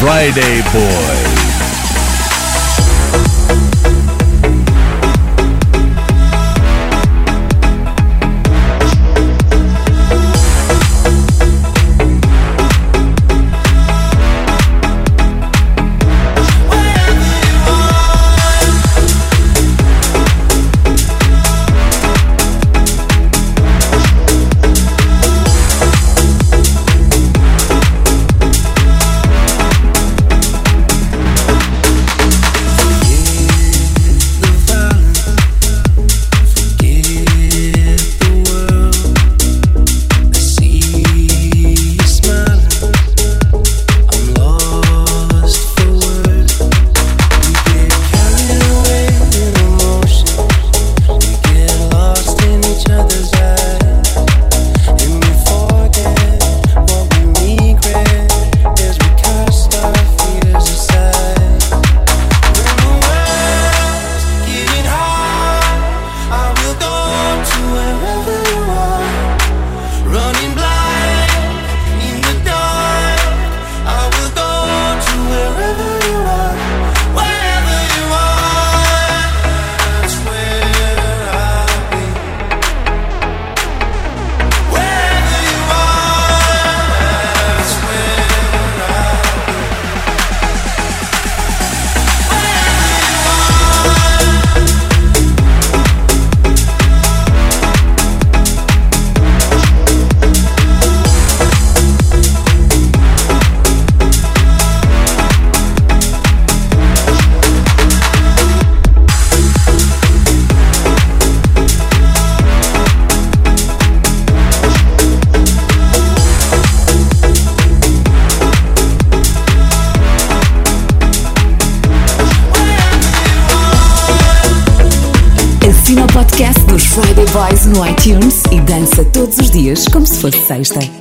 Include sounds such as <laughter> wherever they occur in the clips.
The no iTunes e dança todos os dias como se fosse sexta.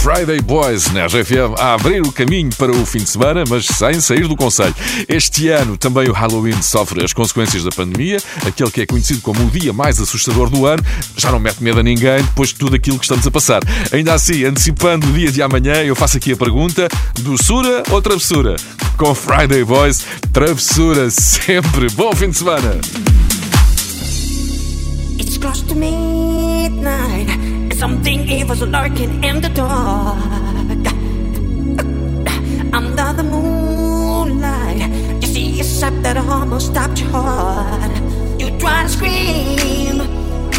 Friday Boys na RFM a abrir o caminho para o fim de semana, mas sem sair do conselho. Este ano também o Halloween sofre as consequências da pandemia, aquele que é conhecido como o dia mais assustador do ano, já não mete medo a ninguém depois de tudo aquilo que estamos a passar. Ainda assim, antecipando o dia de amanhã, eu faço aqui a pergunta: doçura ou travessura? Com Friday Boys, travessura <laughs> sempre. Bom fim de semana! close to midnight, and something evil's lurking in the dark. Under the moonlight, you see a shape that almost stopped your heart. You try to scream,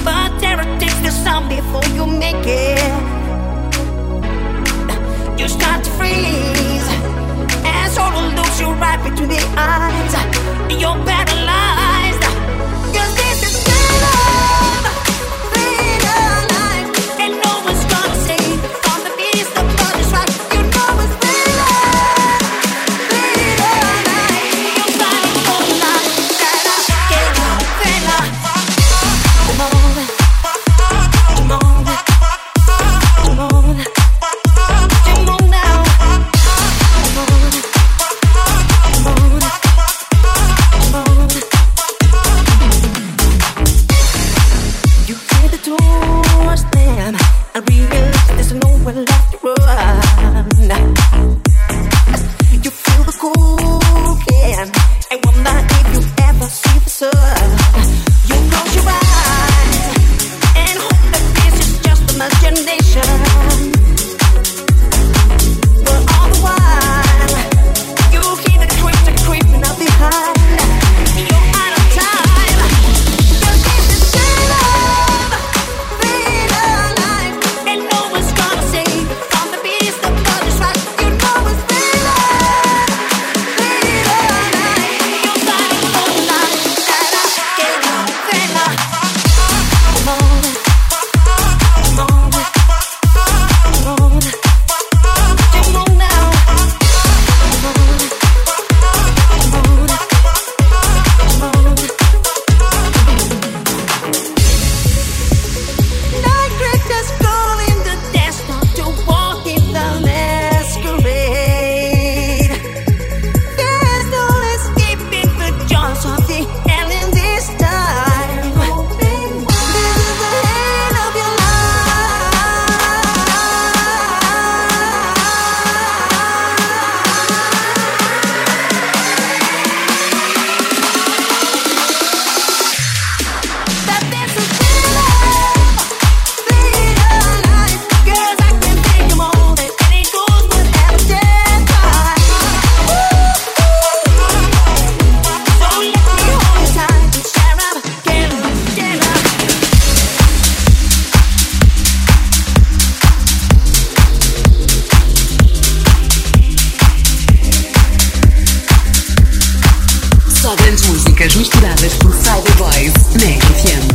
but terror takes the sound before you make it. You start to freeze, and sorrow looks you right between the eyes. You're. grandes músicas misturadas por Cyber Boys na FM.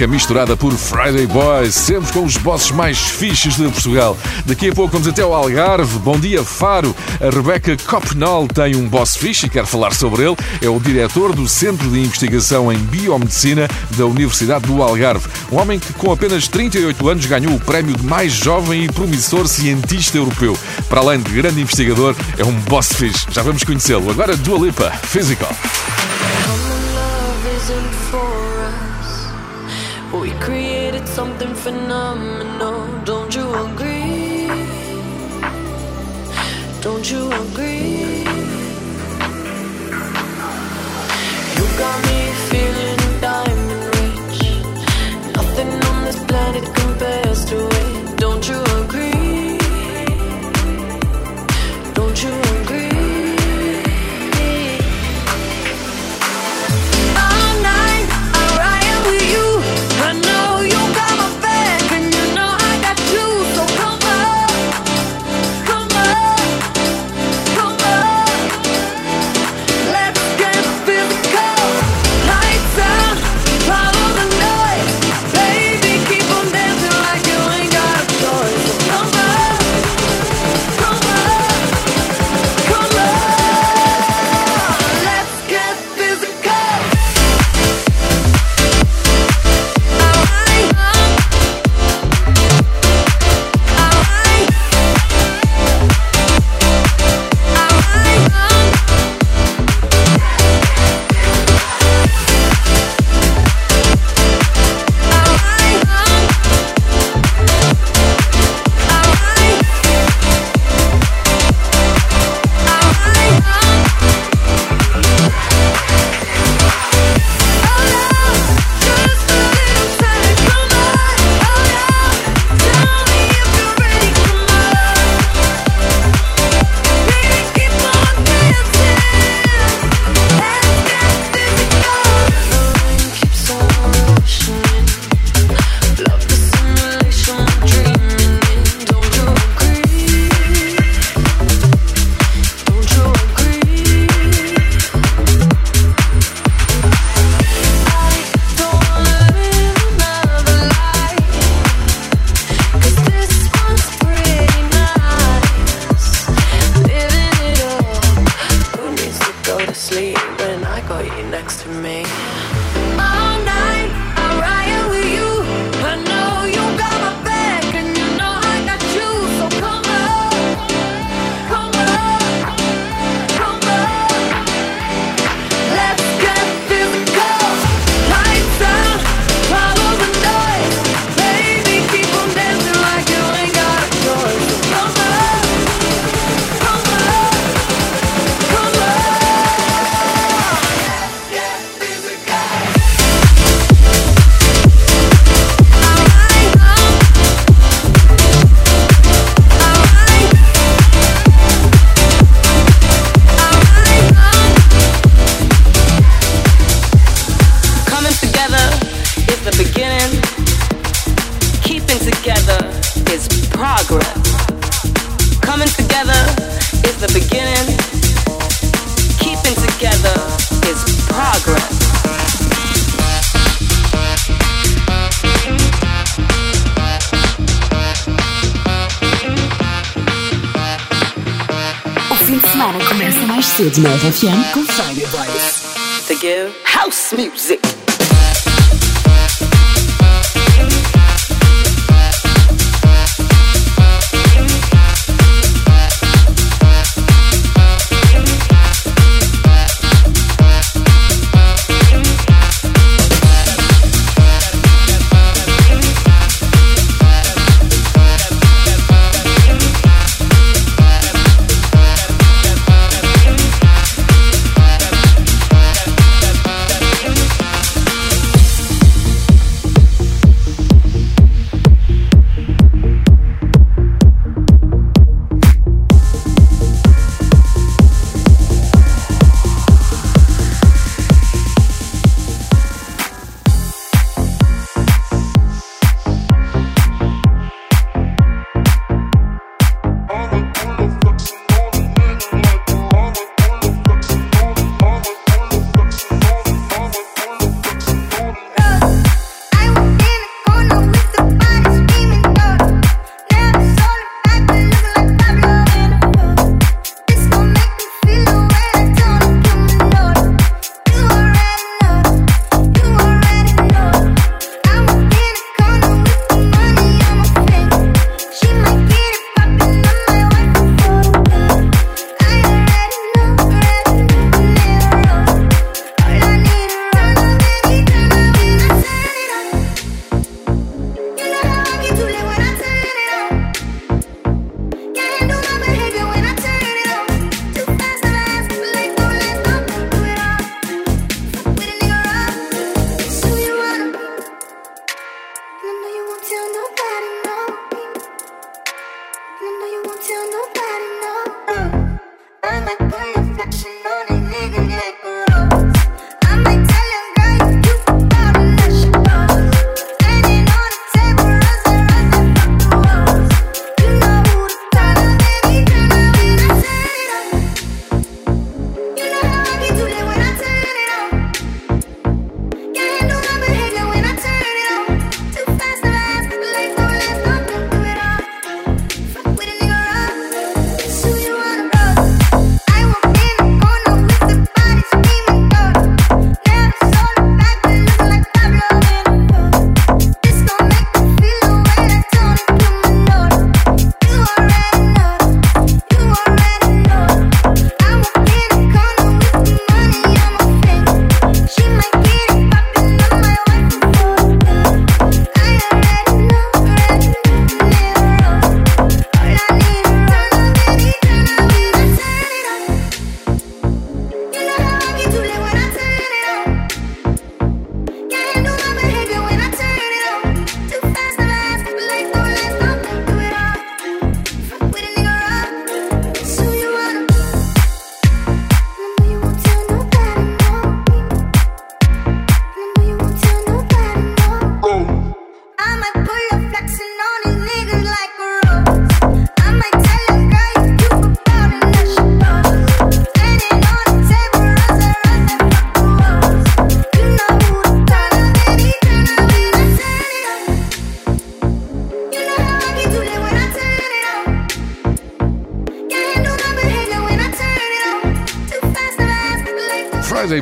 música misturada por Friday Boys, sempre com os bosses mais fixes de Portugal. Daqui a pouco vamos até o Algarve. Bom dia, Faro. A Rebeca Copnol tem um boss fixe e quer falar sobre ele. É o diretor do Centro de Investigação em Biomedicina da Universidade do Algarve. Um homem que, com apenas 38 anos, ganhou o prémio de mais jovem e promissor cientista europeu. Para além de grande investigador, é um boss fixe. Já vamos conhecê-lo. Agora, Dua Lipa, Physical. We created something phenomenal, don't you agree? Don't you agree? You got me. fim de semana começa mais cedo na RFM com Friday Vibes. The Girl House Music.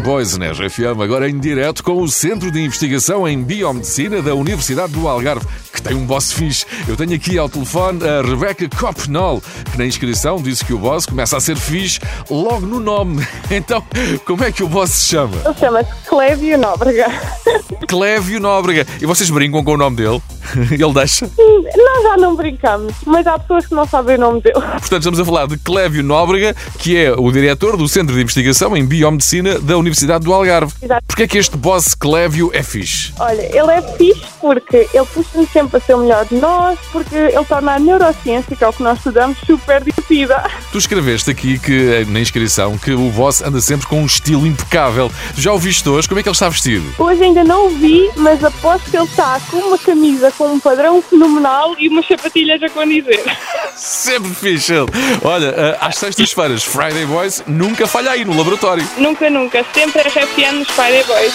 Na RFM, agora em direto com o Centro de Investigação em Biomedicina da Universidade do Algarve, que tem um boss fixe. Eu tenho aqui ao telefone a Rebecca Copnall, que na inscrição disse que o boss começa a ser fixe logo no nome. <laughs> Então, como é que o boss se chama? Ele chama-se Clévio Nóbrega. Clévio Nóbrega. E vocês brincam com o nome dele? <laughs> Ele deixa? Nós já não brincamos, mas há pessoas que não sabem o nome dele. Portanto, estamos a falar de Clévio Nóbrega, que é o diretor do Centro de Investigação em Biomedicina da Universidade do Algarve. Exato. Porquê é que este boss Clévio é fixe? Olha, ele é fixe porque ele puxa-nos sempre a ser o melhor de nós, porque ele torna a neurociência, que é o que nós estudamos, super divertida. Tu escreveste aqui que na inscrição que o boss anda sempre com um estilo impecável. Já o viste hoje? Como é que ele está vestido? Hoje ainda não o vi, mas aposto que ele está com uma camisa com um padrão fenomenal e umas sapatilhas a condizer. Sempre fixe ele. Olha, eh, às sextas-feiras, Friday Boys nunca falha aí no laboratório. nunca, nunca. Sempre RFM nos Friday Boys.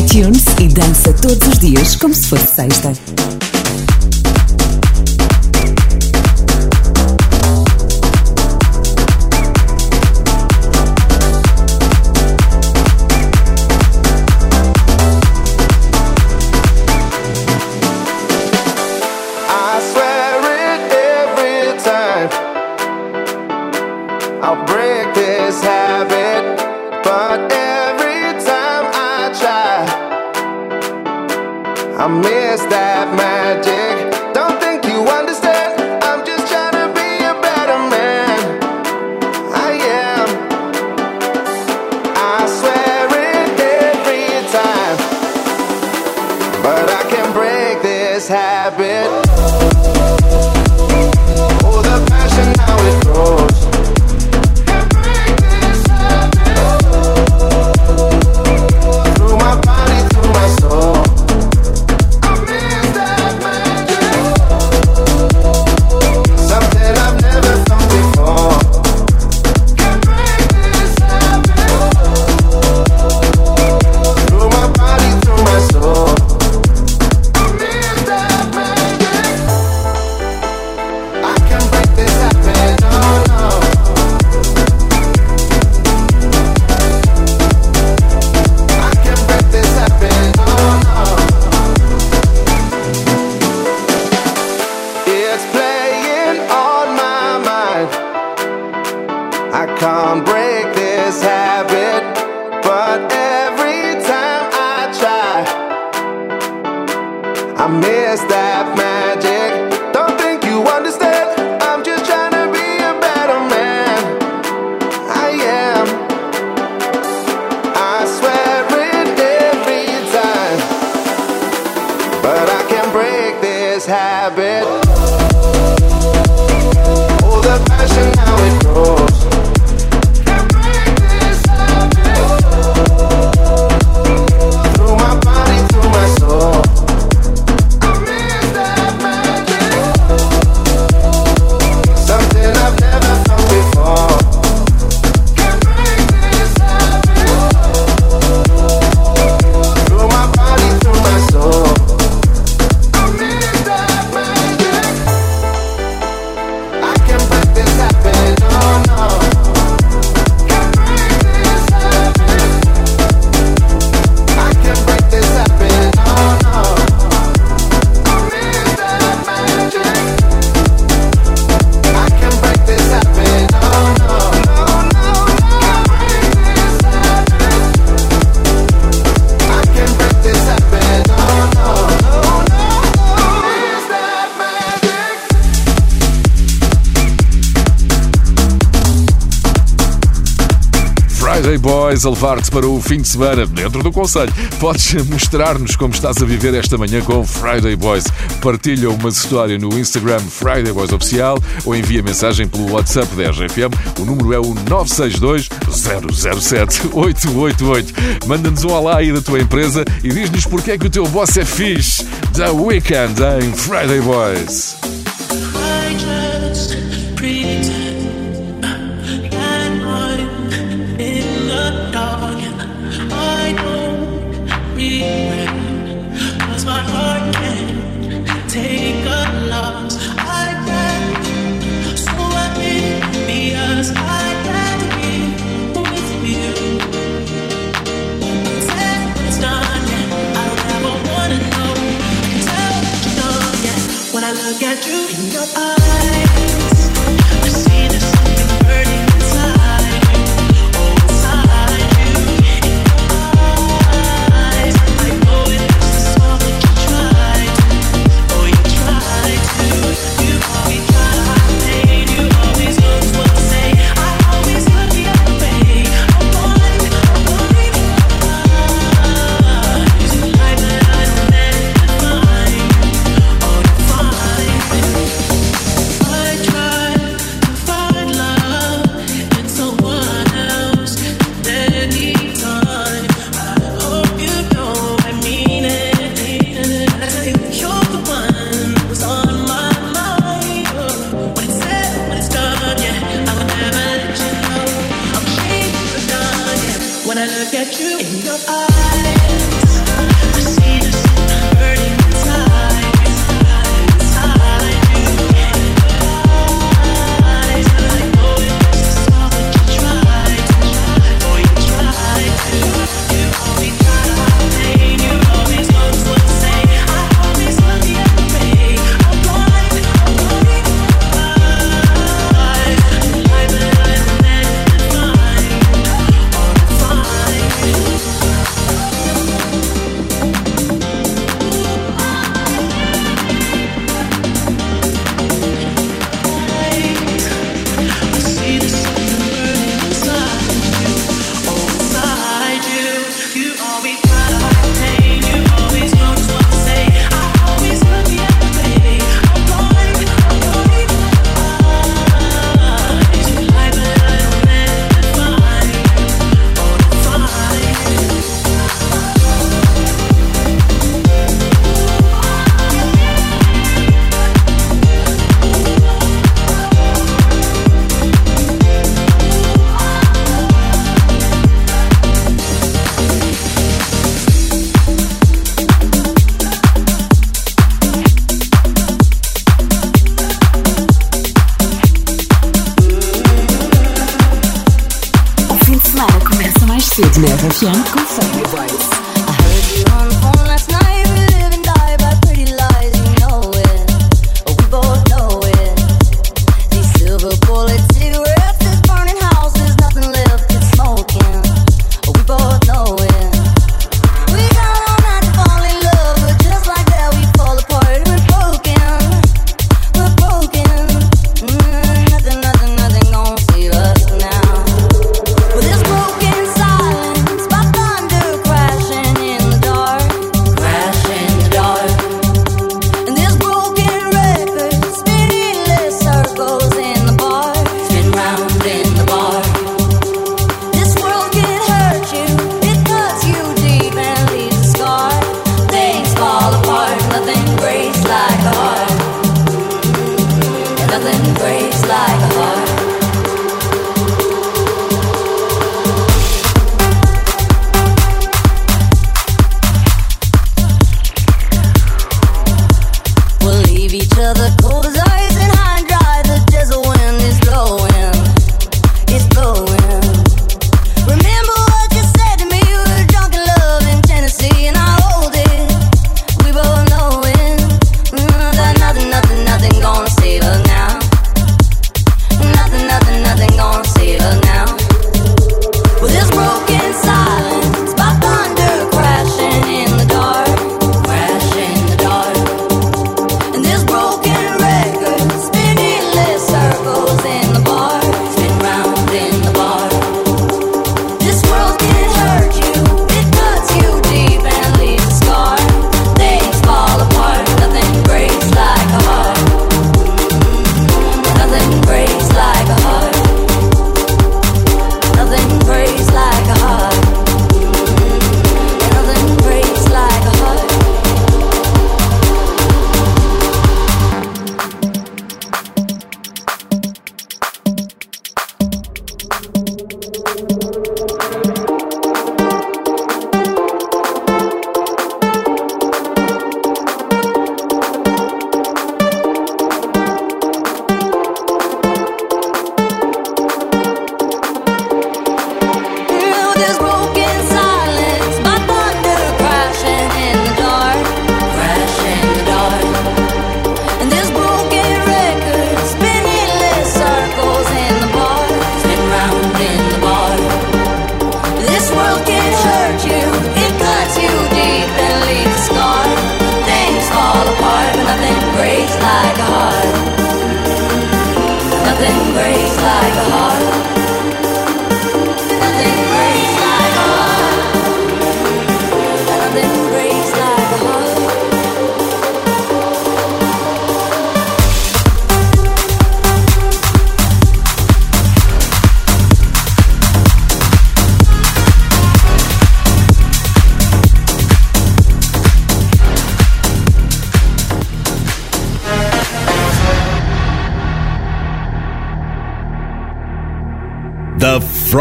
iTunes e dança todos os dias como se fosse sexta. miss that magic. this habit. Oh, the passion now it grows. J-Boys a levar-te para o fim de semana dentro do Conselho. Podes mostrar-nos como estás a viver esta manhã com Friday Boys. Partilha uma história no Instagram Friday Boys Oficial ou envia mensagem pelo WhatsApp da RGFM. O número é o 962 007 888. Manda-nos um alá aí da tua empresa e diz-nos porque é que o teu boss é fixe. The Weekend em Friday Boys.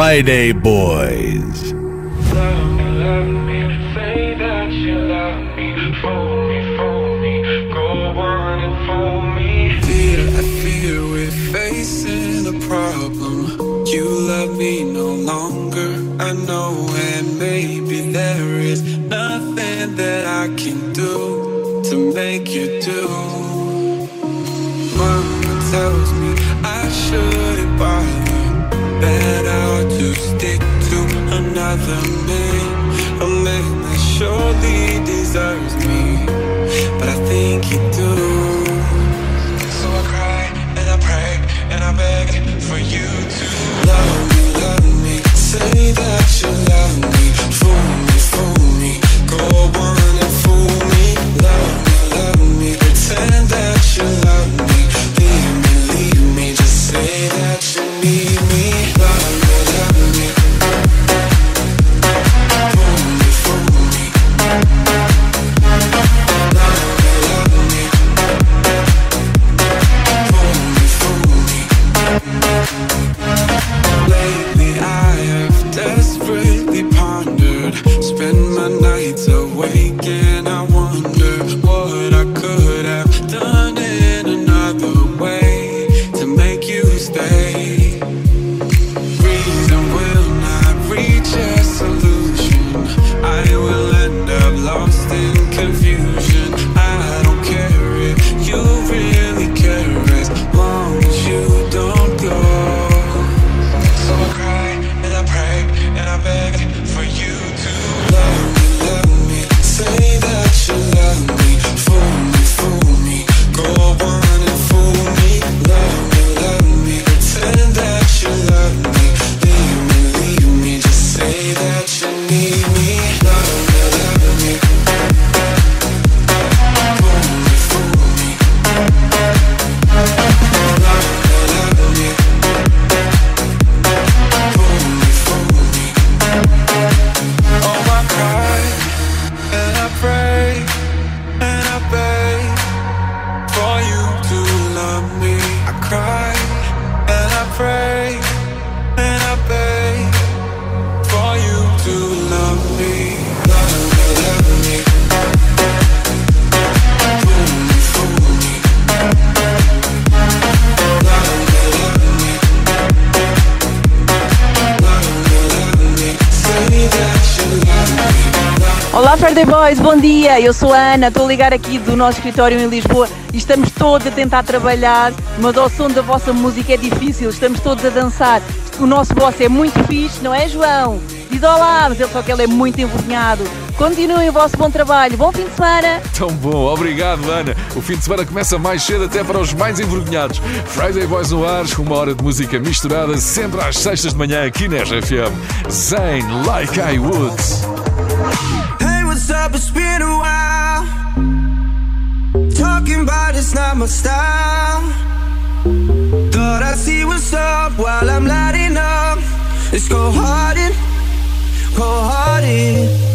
Friday Boys. I fear we're facing a problem. You love me no longer, I know, and maybe there is nothing that I can do to make you do. Mama tells me I shouldn't rather be. I'm making sure these. Dia. Eu sou a Ana, estou a ligar aqui do nosso escritório em Lisboa e estamos todos a tentar trabalhar, mas ao som da vossa música é difícil, estamos todos a dançar. O nosso boss é muito fixe, não é, João? Diz olá, mas ele só que ele é muito envergonhado. Continuem o vosso bom trabalho, bom fim de semana. Tão bom, obrigado Ana. O fim de semana começa mais cedo até para os mais envergonhados. Friday Boys no ar, uma hora de música misturada sempre às sextas de manhã aqui na RFM. Zayn, Like I Would. Up? It's been a while. Talking about it's not my style. Thought I'd see what's up while I'm lighting up. Let's go hard in, go hard in.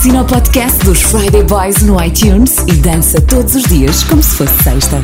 Assina o podcast dos Friday Boys no iTunes e dança todos os dias como se fosse sexta.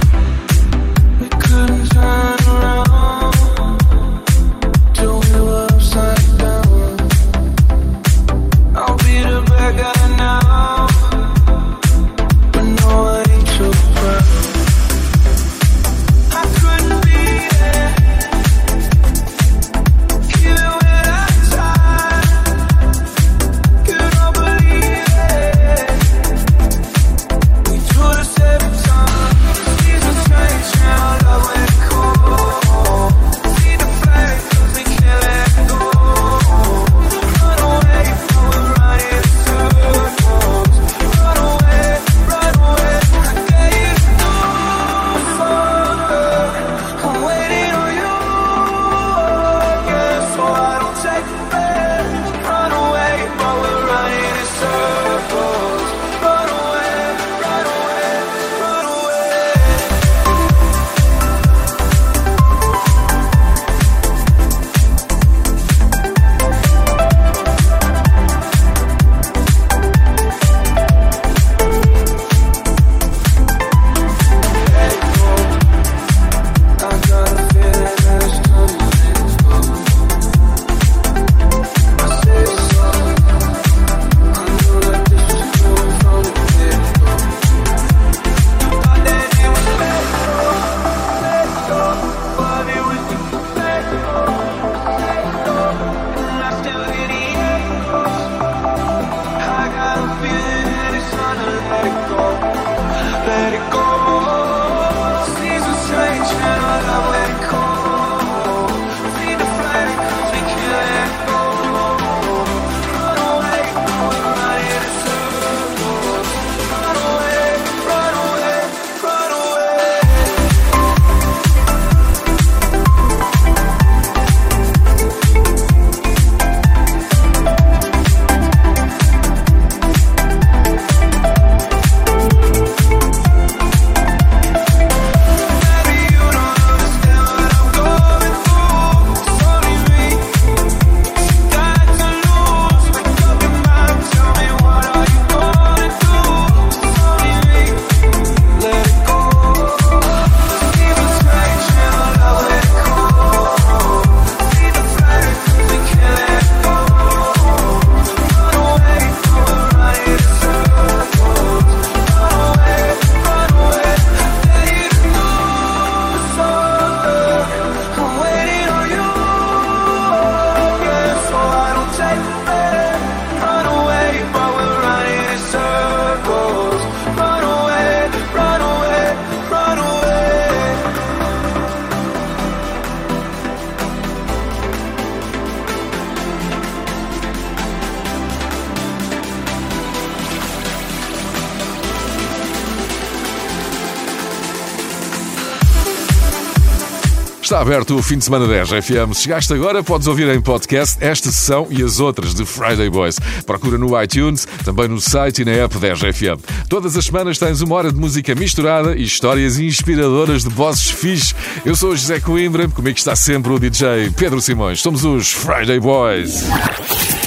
Está aberto o fim de semana 10 FM. Se chegaste agora, podes ouvir em podcast esta sessão e as outras de Friday Boys. Procura no iTunes, também no site e na app 10 FM. Todas as semanas tens uma hora de música misturada e histórias inspiradoras de bosses fixe. Eu sou o José Coimbra, comigo está sempre o DJ Pedro Simões. Somos os Friday Boys.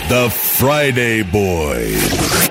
The Friday Boys.